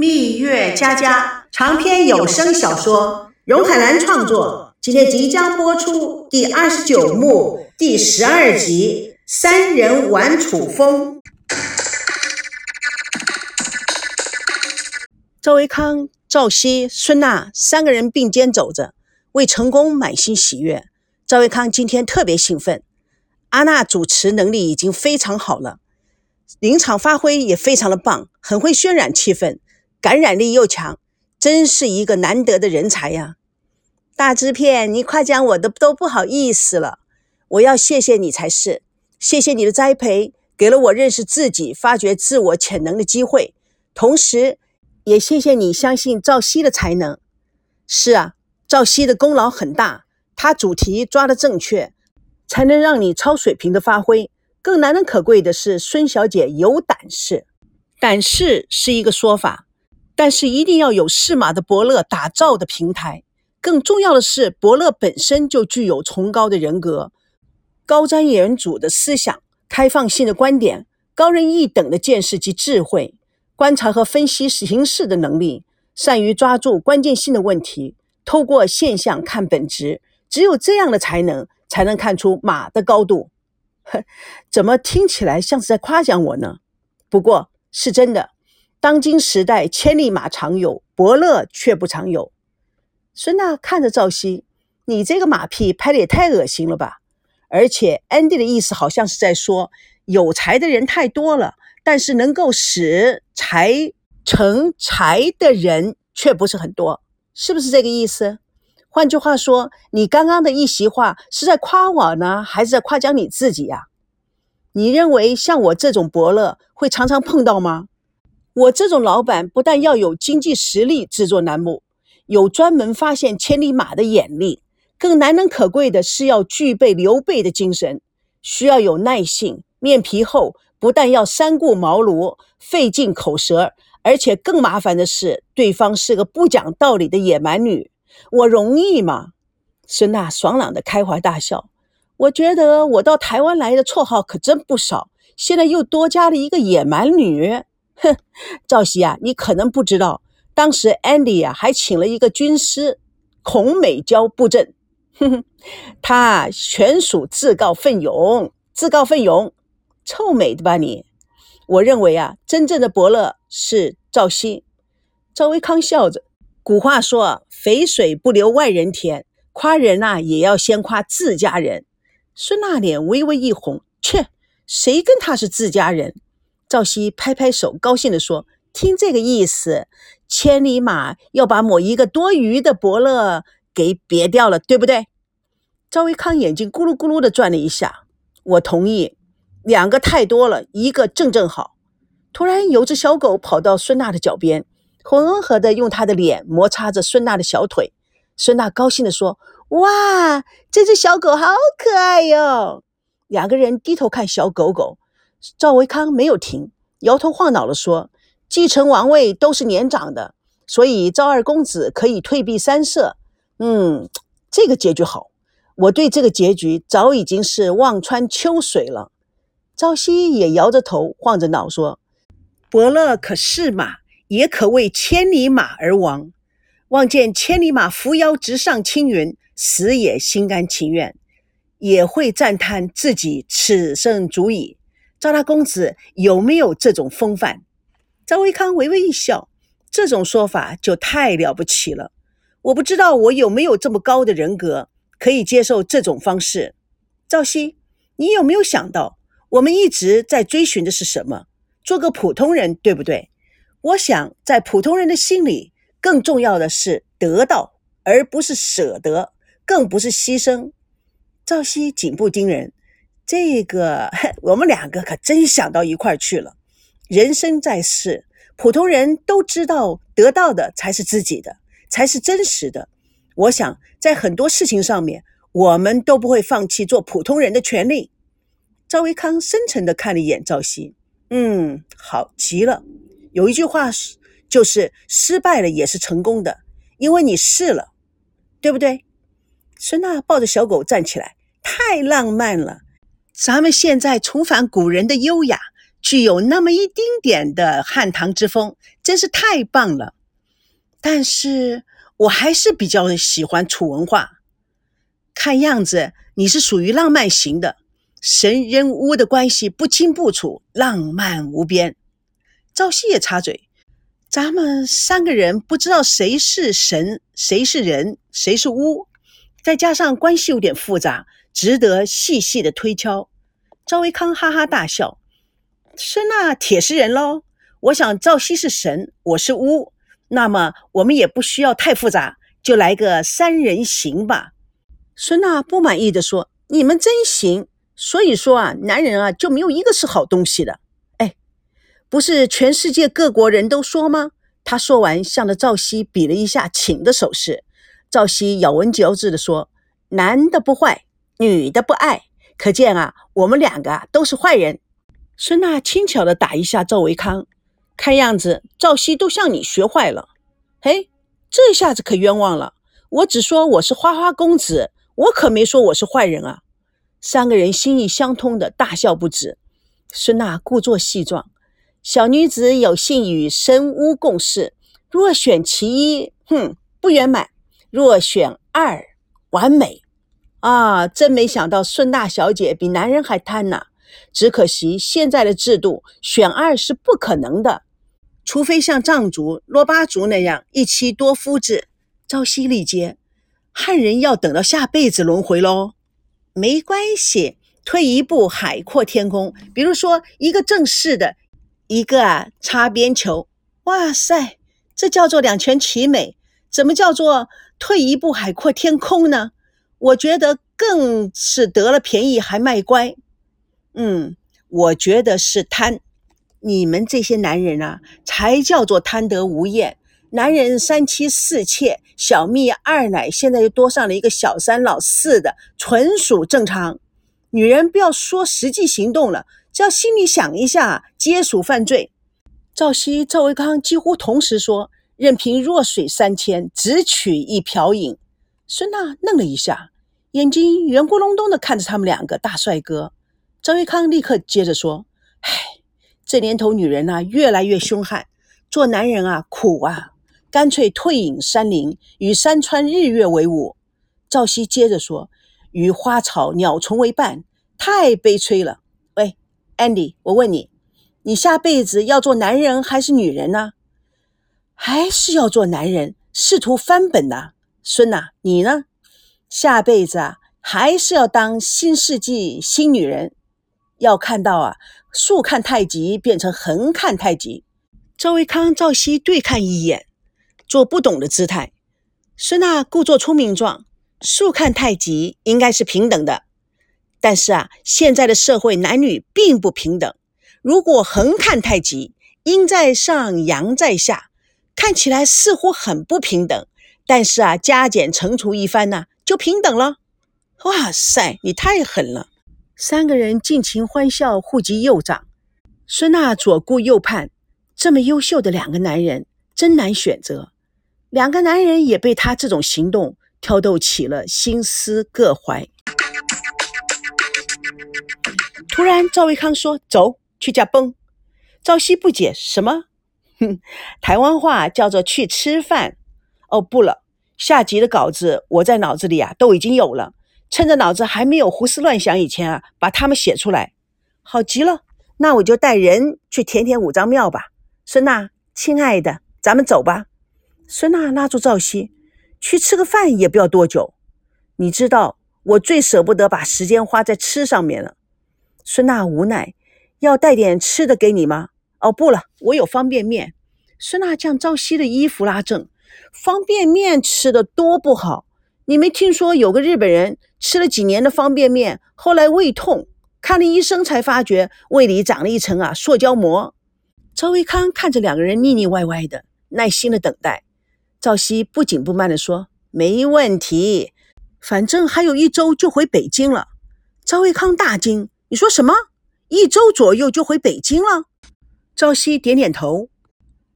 蜜月佳佳长篇有声小说，荣海兰创作，今天即将播出第二十九幕第十二集《三人玩楚风》。赵维康、赵熙、孙娜三个人并肩走着，为成功满心喜悦。赵维康今天特别兴奋，阿娜主持能力已经非常好了，临场发挥也非常的棒，很会渲染气氛。感染力又强，真是一个难得的人才呀！大制片，你夸奖我的都不好意思了，我要谢谢你才是。谢谢你的栽培，给了我认识自己、发掘自我潜能的机会，同时也谢谢你相信赵熙的才能。是啊，赵熙的功劳很大，他主题抓得正确，才能让你超水平的发挥。更难能可贵的是，孙小姐有胆识，胆识是一个说法。但是一定要有适马的伯乐打造的平台。更重要的是，伯乐本身就具有崇高的人格、高瞻远瞩的思想、开放性的观点、高人一等的见识及智慧、观察和分析形势的能力，善于抓住关键性的问题，透过现象看本质。只有这样的才能，才能看出马的高度。呵，怎么听起来像是在夸奖我呢？不过是真的。当今时代，千里马常有，伯乐却不常有。孙娜看着赵熙：“你这个马屁拍的也太恶心了吧！”而且安迪的意思好像是在说，有才的人太多了，但是能够使才成才的人却不是很多，是不是这个意思？换句话说，你刚刚的一席话是在夸我呢，还是在夸奖你自己呀？你认为像我这种伯乐会常常碰到吗？我这种老板不但要有经济实力制作栏目，有专门发现千里马的眼力，更难能可贵的是要具备刘备的精神，需要有耐性，面皮厚，不但要三顾茅庐、费尽口舌，而且更麻烦的是，对方是个不讲道理的野蛮女，我容易吗？孙娜爽朗的开怀大笑，我觉得我到台湾来的绰号可真不少，现在又多加了一个野蛮女。哼，赵熙啊，你可能不知道，当时 Andy 啊还请了一个军师孔美娇布阵，哼哼，他全属自告奋勇，自告奋勇，臭美的吧你？我认为啊，真正的伯乐是赵熙。赵维康笑着，古话说，肥水不流外人田，夸人呐也要先夸自家人。孙娜脸微微一红，切，谁跟他是自家人？赵熙拍拍手，高兴地说：“听这个意思，千里马要把某一个多余的伯乐给别掉了，对不对？”赵维康眼睛咕噜咕噜地转了一下。我同意，两个太多了，一个正正好。突然，有只小狗跑到孙娜的脚边，温和地用它的脸摩擦着孙娜的小腿。孙娜高兴地说：“哇，这只小狗好可爱哟！”两个人低头看小狗狗。赵维康没有停，摇头晃脑地说：“继承王位都是年长的，所以赵二公子可以退避三舍。嗯，这个结局好，我对这个结局早已经是望穿秋水了。”赵熙也摇着头，晃着脑说：“伯乐可是马，也可为千里马而亡。望见千里马扶摇直上青云，死也心甘情愿，也会赞叹自己此生足矣。”赵大公子有没有这种风范？赵维康微微一笑，这种说法就太了不起了。我不知道我有没有这么高的人格，可以接受这种方式。赵熙，你有没有想到，我们一直在追寻的是什么？做个普通人，对不对？我想，在普通人的心里，更重要的是得到，而不是舍得，更不是牺牲。赵熙紧不盯人。这个 我们两个可真想到一块去了。人生在世，普通人都知道得到的才是自己的，才是真实的。我想在很多事情上面，我们都不会放弃做普通人的权利。赵维康深沉地看了一眼赵熙，嗯，好极了。有一句话是，就是失败了也是成功的，因为你试了，对不对？孙娜抱着小狗站起来，太浪漫了。咱们现在重返古人的优雅，具有那么一丁点的汉唐之风，真是太棒了。但是我还是比较喜欢楚文化。看样子你是属于浪漫型的，神人巫的关系不清不楚，浪漫无边。赵熙也插嘴：“咱们三个人不知道谁是神，谁是人，谁是巫，再加上关系有点复杂，值得细细的推敲。”赵维康哈哈大笑：“是那铁石人喽？我想赵熙是神，我是巫。”那么我们也不需要太复杂，就来个三人行吧。孙娜不满意的说：“你们真行，所以说啊，男人啊就没有一个是好东西的。哎，不是全世界各国人都说吗？”他说完，向着赵熙比了一下请的手势。赵熙咬文嚼字的说：“男的不坏，女的不爱，可见啊，我们两个都是坏人。”孙娜轻巧的打一下赵维康。看样子赵熙都向你学坏了，嘿，这下子可冤枉了。我只说我是花花公子，我可没说我是坏人啊。三个人心意相通的大笑不止。孙娜故作细状，小女子有幸与神巫共事，若选其一，哼，不圆满；若选二，完美。啊，真没想到孙大小姐比男人还贪呐！只可惜现在的制度，选二是不可能的。除非像藏族、罗巴族那样一妻多夫制，朝夕历劫，汉人要等到下辈子轮回喽。没关系，退一步海阔天空。比如说一个正式的，一个啊擦边球。哇塞，这叫做两全其美。怎么叫做退一步海阔天空呢？我觉得更是得了便宜还卖乖。嗯，我觉得是贪。你们这些男人啊，才叫做贪得无厌。男人三妻四妾，小蜜二奶，现在又多上了一个小三老四的，纯属正常。女人不要说实际行动了，只要心里想一下，皆属犯罪。赵熙、赵维康几乎同时说：“任凭弱水三千，只取一瓢饮。”孙娜愣了一下，眼睛圆咕隆咚的看着他们两个大帅哥。赵维康立刻接着说：“唉。”这年头，女人呐越来越凶悍，做男人啊苦啊，干脆退隐山林，与山川日月为伍。赵熙接着说：“与花草鸟虫为伴，太悲催了。”喂，Andy，我问你，你下辈子要做男人还是女人呢？还是要做男人，试图翻本呐。孙呐，你呢？下辈子啊，还是要当新世纪新女人？要看到啊。竖看太极变成横看太极，赵维康、赵熙对看一眼，做不懂的姿态。孙娜故作聪明状，竖看太极应该是平等的，但是啊，现在的社会男女并不平等。如果横看太极，阴在上，阳在下，看起来似乎很不平等。但是啊，加减乘除一番呢，就平等了。哇塞，你太狠了！三个人尽情欢笑，互击右掌。孙娜左顾右盼，这么优秀的两个男人，真难选择。两个男人也被他这种行动挑逗起了心思各怀。突然，赵维康说：“走去家崩。”赵熙不解：“什么？”哼，台湾话叫做去吃饭。哦，不了，下集的稿子我在脑子里啊都已经有了。趁着脑子还没有胡思乱想以前啊，把他们写出来，好极了。那我就带人去填填五脏庙吧。孙娜，亲爱的，咱们走吧。孙娜拉住赵熙，去吃个饭也不要多久。你知道我最舍不得把时间花在吃上面了。孙娜无奈，要带点吃的给你吗？哦，不了，我有方便面。孙娜将赵熙的衣服拉正，方便面吃的多不好。你没听说有个日本人吃了几年的方便面，后来胃痛，看了医生才发觉胃里长了一层啊塑胶膜。赵维康看着两个人腻腻歪歪的，耐心的等待。赵熙不紧不慢的说：“没问题，反正还有一周就回北京了。”赵维康大惊：“你说什么？一周左右就回北京了？”赵熙点点头：“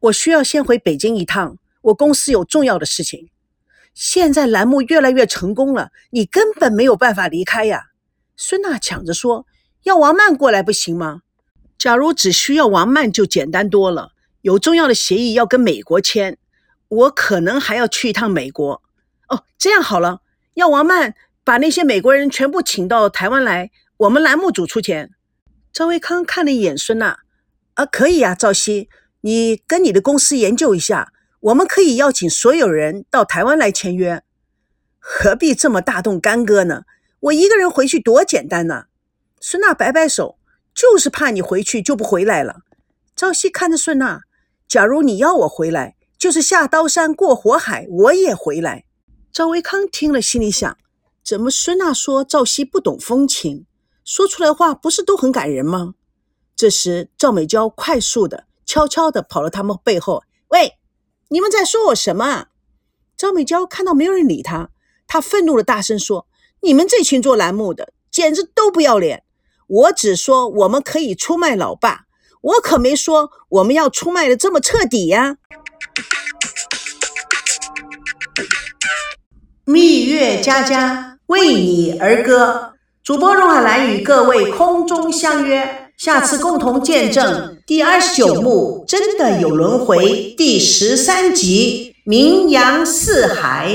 我需要先回北京一趟，我公司有重要的事情。”现在栏目越来越成功了，你根本没有办法离开呀！孙娜抢着说：“要王曼过来不行吗？假如只需要王曼就简单多了，有重要的协议要跟美国签，我可能还要去一趟美国。哦，这样好了，要王曼把那些美国人全部请到台湾来，我们栏目组出钱。赵维康看了一眼孙娜，啊，可以呀，赵熙，你跟你的公司研究一下，我们可以邀请所有人到台湾来签约，何必这么大动干戈呢？我一个人回去多简单呐！孙娜摆摆手，就是怕你回去就不回来了。赵熙看着孙娜，假如你要我回来，就是下刀山过火海，我也回来。赵维康听了，心里想：怎么孙娜说赵熙不懂风情，说出来话不是都很感人吗？这时，赵美娇快速的、悄悄的跑到他们背后：“喂，你们在说我什么？”赵美娇看到没有人理她，她愤怒的大声说。你们这群做栏目的简直都不要脸！我只说我们可以出卖老爸，我可没说我们要出卖的这么彻底呀！蜜月佳佳为你而歌，主播荣海兰与各位空中相约，下次共同见证第二十九幕，真的有轮回第十三集，名扬四海。